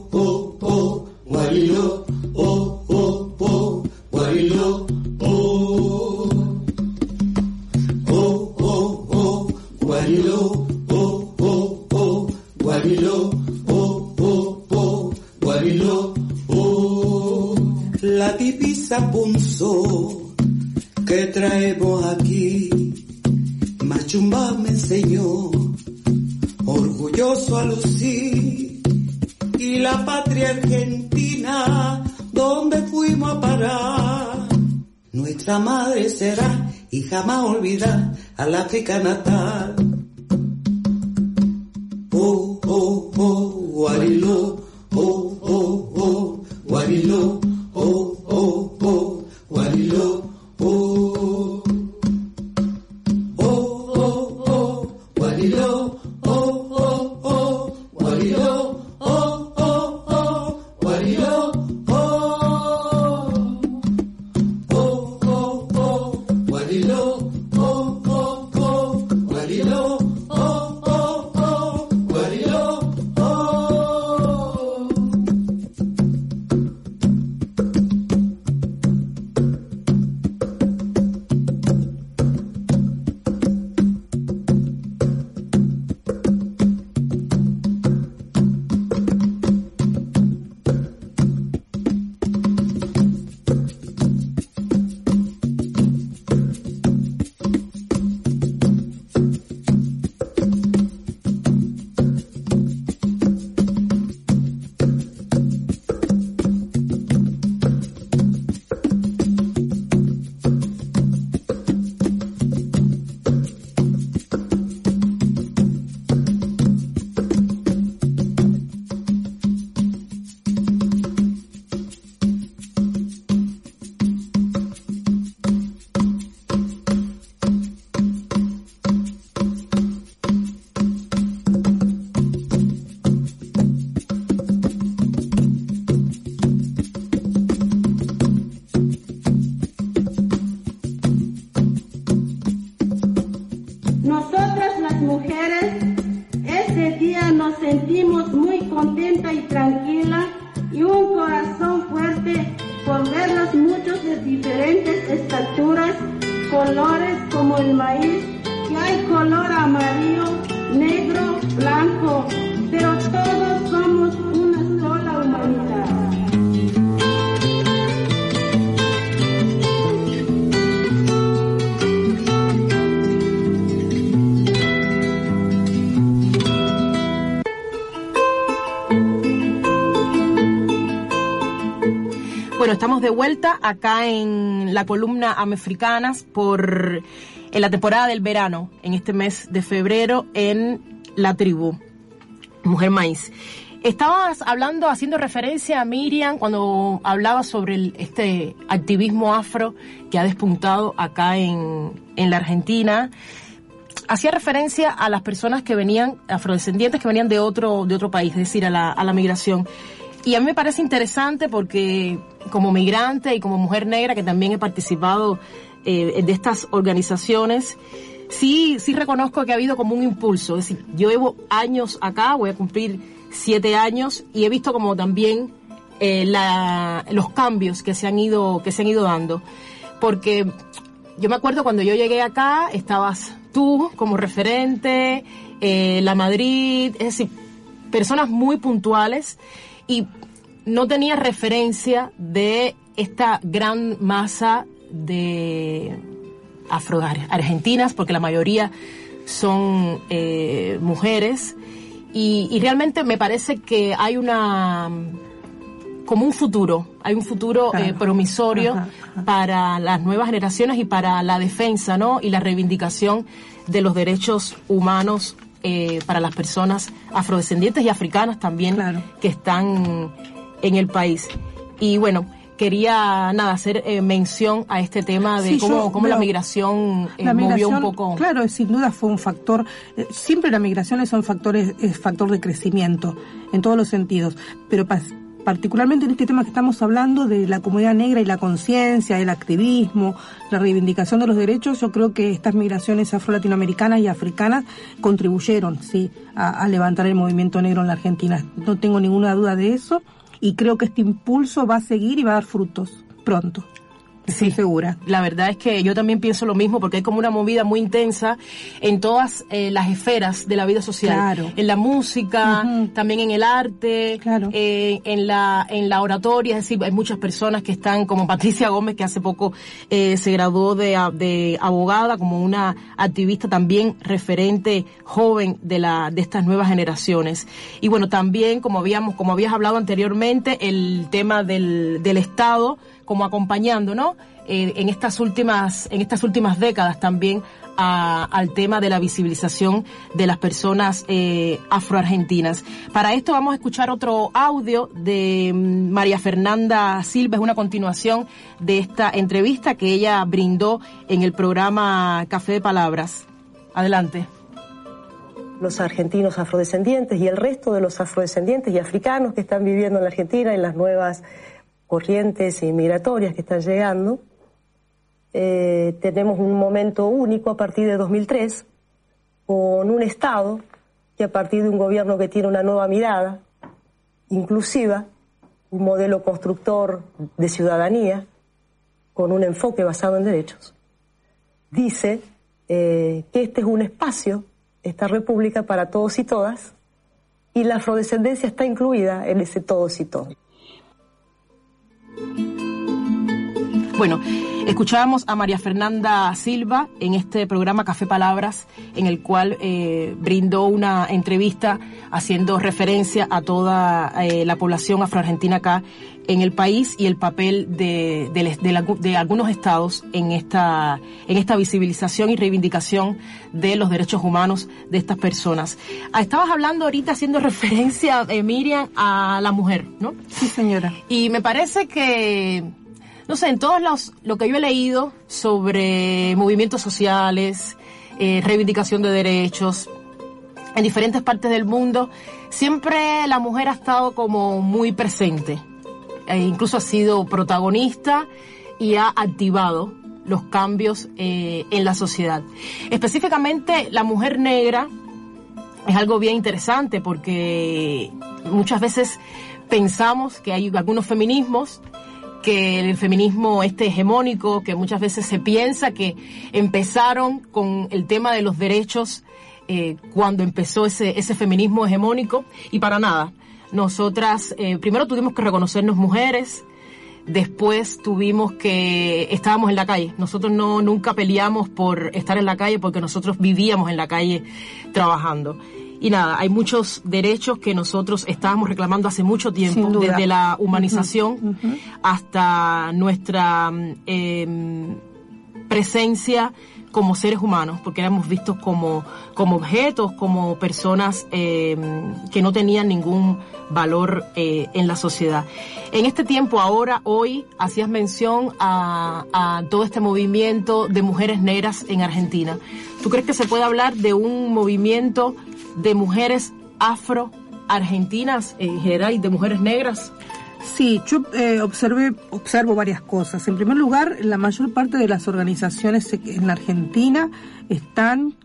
divisa punzó que traemos aquí, Machumba me enseñó, orgulloso a lucir, y la patria argentina, donde fuimos a parar. Nuestra madre será y jamás olvidar al África natal. Oh, oh, oh, Guariló,
Nosotras las mujeres, ese día nos sentimos muy contenta y tranquila y un corazón fuerte por verlos muchos de diferentes estaturas, colores como el maíz, que hay color amarillo, negro, blanco, pero todos
Bueno, estamos de vuelta acá en la columna Amefricanas por en la temporada del verano, en este mes de febrero, en la tribu Mujer Maíz. Estabas hablando, haciendo referencia a Miriam cuando hablaba sobre el- este activismo afro que ha despuntado acá en, en la Argentina. Hacía referencia a las personas que venían, afrodescendientes que venían de otro, de otro país, es decir, a la, a la migración. Y a mí me parece interesante porque como migrante y como mujer negra que también he participado eh, de estas organizaciones, sí, sí reconozco que ha habido como un impulso. Es decir, yo llevo años acá, voy a cumplir siete años y he visto como también eh, los cambios que se han ido que se han ido dando porque yo me acuerdo cuando yo llegué acá estabas tú como referente eh, la Madrid es decir personas muy puntuales y no tenía referencia de esta gran masa de afro-argentinas, porque la mayoría son eh, mujeres, y, y, realmente me parece que hay una como un futuro, hay un futuro eh, promisorio ajá, ajá. para las nuevas generaciones y para la defensa, ¿no? Y la reivindicación de los derechos humanos eh, para las personas afrodescendientes y africanas también claro. que están en el país. Y bueno, quería nada hacer eh, mención a este tema de sí, cómo, yo, cómo la migración, eh,
la
movió un poco.
Claro, sin duda fue un factor. Eh, siempre las migraciones son factores, es factor de crecimiento en todos los sentidos, pero particularmente en este tema que estamos hablando de la comunidad negra y la conciencia, el activismo, la reivindicación de los derechos, yo creo que estas migraciones afro-latinoamericanas y africanas contribuyeron, sí, a, a levantar el movimiento negro en la Argentina. No tengo ninguna duda de eso y creo que este impulso va a seguir y va a dar frutos pronto.
Sí, segura. La verdad es que yo también pienso lo mismo porque hay como una movida muy intensa en todas eh, las esferas de la vida social.
Claro.
En la música, uh -huh. también en el arte,
claro.
eh, en la en la oratoria, es decir, hay muchas personas que están como Patricia Gómez que hace poco eh, se graduó de, de abogada como una activista también referente joven de la de estas nuevas generaciones. Y bueno, también como habíamos como habías hablado anteriormente el tema del del Estado como acompañando, ¿no? Eh, en estas últimas, en estas últimas décadas también al tema de la visibilización de las personas eh, afroargentinas. Para esto vamos a escuchar otro audio de mm, María Fernanda Silva, es una continuación de esta entrevista que ella brindó en el programa Café de Palabras. Adelante
los argentinos afrodescendientes y el resto de los afrodescendientes y africanos que están viviendo en la Argentina en las nuevas corrientes migratorias que están llegando. Eh, tenemos un momento único a partir de 2003 con un Estado que a partir de un gobierno que tiene una nueva mirada inclusiva, un modelo constructor de ciudadanía con un enfoque basado en derechos, dice eh, que este es un espacio, esta república para todos y todas, y la afrodescendencia está incluida en ese todos y todas.
Bueno, escuchábamos a María Fernanda Silva en este programa Café Palabras, en el cual eh, brindó una entrevista haciendo referencia a toda eh, la población afroargentina acá en el país y el papel de, de, de, la, de, algunos estados en esta, en esta visibilización y reivindicación de los derechos humanos de estas personas. Ah, estabas hablando ahorita haciendo referencia, eh, Miriam, a la mujer, ¿no?
Sí, señora.
Y me parece que no sé, en todos los, lo que yo he leído sobre movimientos sociales, eh, reivindicación de derechos, en diferentes partes del mundo, siempre la mujer ha estado como muy presente. E incluso ha sido protagonista y ha activado los cambios eh, en la sociedad. Específicamente la mujer negra es algo bien interesante porque muchas veces pensamos que hay algunos feminismos que el feminismo este hegemónico, que muchas veces se piensa que empezaron con el tema de los derechos eh, cuando empezó ese, ese feminismo hegemónico, y para nada. Nosotras eh, primero tuvimos que reconocernos mujeres, después tuvimos que estábamos en la calle. Nosotros no nunca peleamos por estar en la calle porque nosotros vivíamos en la calle trabajando. Y nada, hay muchos derechos que nosotros estábamos reclamando hace mucho tiempo, desde la humanización uh -huh, uh -huh. hasta nuestra eh, presencia como seres humanos, porque éramos vistos como, como objetos, como personas eh, que no tenían ningún valor eh, en la sociedad. En este tiempo, ahora, hoy, hacías mención a, a todo este movimiento de mujeres negras en Argentina. ¿Tú crees que se puede hablar de un movimiento de mujeres afro argentinas en general y de mujeres negras?
Sí, yo eh, observé, observo varias cosas. En primer lugar, la mayor parte de las organizaciones en la Argentina están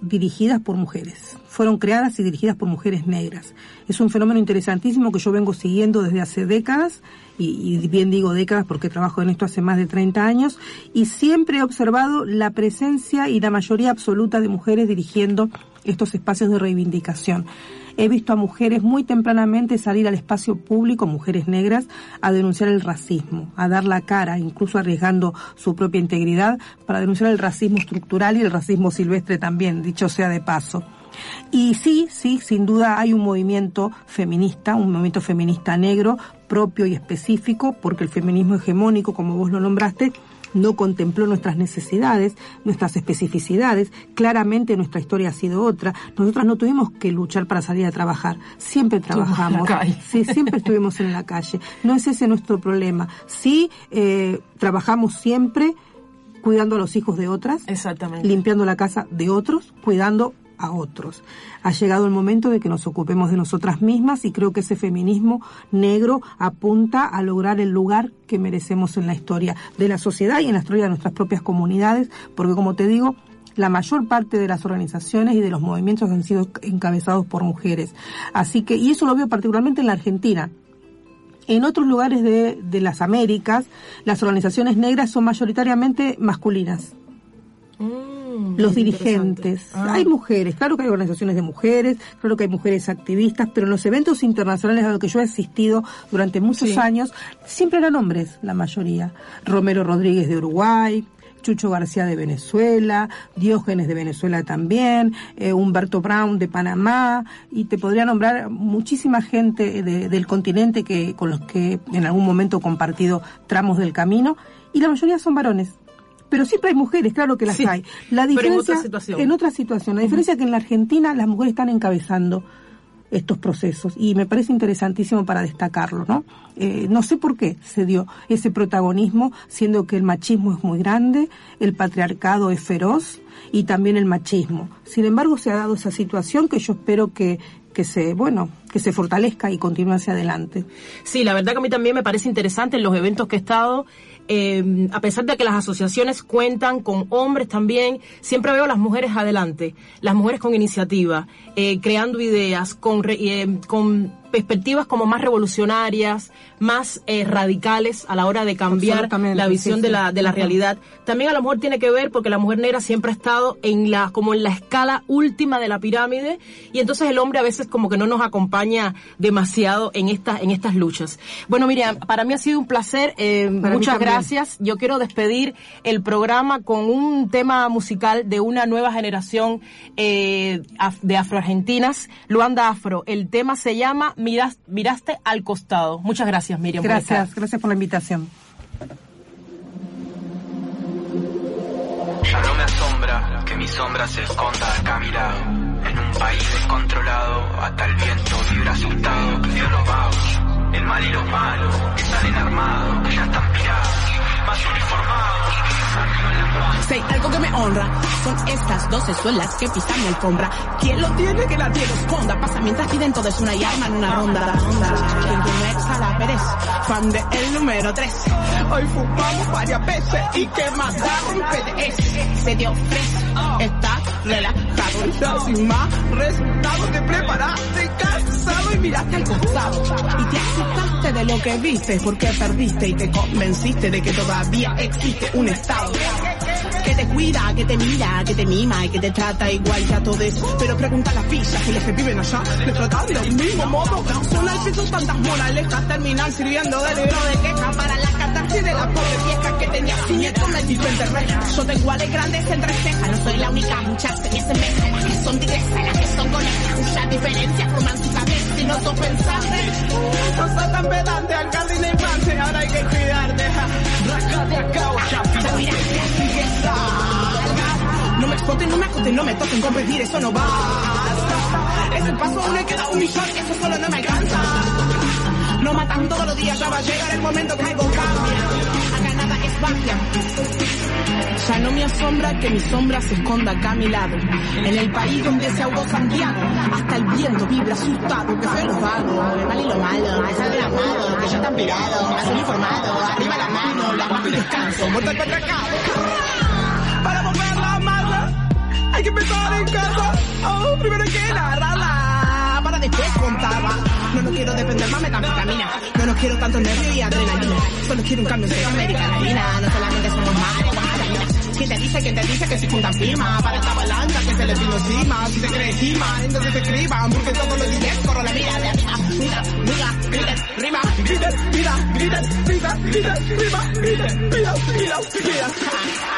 dirigidas por mujeres. Fueron creadas y dirigidas por mujeres negras. Es un fenómeno interesantísimo que yo vengo siguiendo desde hace décadas, y, y, bien digo décadas porque trabajo en esto hace más de 30 años, y siempre he observado la presencia y la mayoría absoluta de mujeres dirigiendo estos espacios de reivindicación. He visto a mujeres muy tempranamente salir al espacio público, mujeres negras, a denunciar el racismo, a dar la cara, incluso arriesgando su propia integridad para denunciar el racismo estructural y el racismo silvestre también, dicho sea de paso. Y sí, sí, sin duda hay un movimiento feminista, un movimiento feminista negro propio y específico, porque el feminismo hegemónico, como vos lo nombraste, no contempló nuestras necesidades, nuestras especificidades. Claramente nuestra historia ha sido otra. Nosotras no tuvimos que luchar para salir a trabajar. Siempre trabajamos. Sí, siempre estuvimos en la calle. No es ese nuestro problema. Sí, eh, trabajamos siempre cuidando a los hijos de otras,
Exactamente.
limpiando la casa de otros, cuidando a otros. Ha llegado el momento de que nos ocupemos de nosotras mismas y creo que ese feminismo negro apunta a lograr el lugar que merecemos en la historia de la sociedad y en la historia de nuestras propias comunidades, porque como te digo, la mayor parte de las organizaciones y de los movimientos han sido encabezados por mujeres. Así que, y eso lo veo particularmente en la Argentina. En otros lugares de, de las Américas, las organizaciones negras son mayoritariamente masculinas.
Mm,
los dirigentes. Ah. Hay mujeres, claro que hay organizaciones de mujeres, claro que hay mujeres activistas, pero en los eventos internacionales a los que yo he asistido durante muchos sí. años, siempre eran hombres, la mayoría. Romero Rodríguez de Uruguay, Chucho García de Venezuela, Diógenes de Venezuela también, eh, Humberto Brown de Panamá, y te podría nombrar muchísima gente de, del continente que, con los que en algún momento he compartido tramos del camino, y la mayoría son varones pero siempre hay mujeres, claro que las
sí,
hay. La diferencia
en otra situación.
En otra situación. La diferencia es que en la Argentina las mujeres están encabezando estos procesos y me parece interesantísimo para destacarlo, ¿no? Eh, no sé por qué se dio ese protagonismo, siendo que el machismo es muy grande, el patriarcado es feroz y también el machismo. Sin embargo, se ha dado esa situación que yo espero que que se, bueno, que se fortalezca y continúe hacia adelante.
Sí, la verdad que a mí también me parece interesante en los eventos que he estado, eh, a pesar de que las asociaciones cuentan con hombres también, siempre veo a las mujeres adelante, las mujeres con iniciativa, eh, creando ideas, con, eh, con perspectivas como más revolucionarias, más eh, radicales a la hora de cambiar la visión sí, de la, de la realidad. También a lo mejor tiene que ver porque la mujer negra siempre ha estado en la, como en la escala última de la pirámide y entonces el hombre a veces como que no nos acompaña demasiado en estas, en estas luchas. Bueno, Miriam, para mí ha sido un placer, eh, muchas gracias. Yo quiero despedir el programa con un tema musical de una nueva generación eh, de afroargentinas, Luanda Afro. El tema se llama Miras, Miraste al costado. Muchas gracias, Miriam.
Gracias, por gracias por la invitación.
Que mi sombra se esconda acá a mi lado. En un país descontrolado, hasta el viento vibra asustado. Prefiero los vagos, el mal y los malos, que salen armados, que ya están pirados.
Sé algo que me honra, son estas doce suelas que pisan mi alfombra. ¿Quién lo tiene que la tiene esconda? Pasa mientras piden todos una y arman una ronda. Quien tiene exhala Pérez, fan de el número 3. Hoy fumamos varias veces y que más PDS. Se te ofrece, está relajado, ya sin más resultados. Te preparaste, cansado y miraste al costado. Y te asustaste de lo que viste porque perdiste y te convenciste de que todavía existe un estado que te cuida, que te mira, que te mima y que te trata igual que a todos. Pero pregunta a las pillas que los que viven allá le tratan del mismo modo. Son al piso tantas moralejas, terminan sirviendo de libro de queja para la catarsis de la pobre vieja que tenía su nieto en terreno. Yo tengo ales grandes entre cejas, no soy la única, muchas se me asemejan. Las que son tigresas, las que son conejas, muchas diferencias románticamente no son pensantes. No soy tan pedante al jardín de infancia, ahora hay que cuidarte. Rácate acá, ya miraste así que no me exploten, no me acoten, no me toquen, competir, eso no basta. Ese paso aún me queda un millón, eso solo no me alcanza. No matan todos los días, ya va a llegar el momento que algo cambia. Ya no me asombra que mi sombra se esconda acá a mi lado. En el país donde se ahogó Santiago, hasta el viento vibra asustado. Que fue lo vago, el mal y lo malo, esa de la mano, que ya están pirados, más uniformado, arriba la mano, la bajo y descanso, muerto el patriarcado. Para la mala, Hay que empezar en casa. Oh, primero hay que narrarla para después contarla. No, no quiero depender más metanfetamina. No, no quiero tanto nervio y adrenalina. Solo quiero un cambio en americana. No solamente somos marihuana. ¿Quién te dice, quién te dice que si juntan firma para esta balanza que se le vino encima? Si se cree encima, entonces se escriban, porque todos los días corro la mira de arriba. Mira, mira, griten, rima, griten, mira, griten, mira, griten, rima, griten, mira, mira, mira.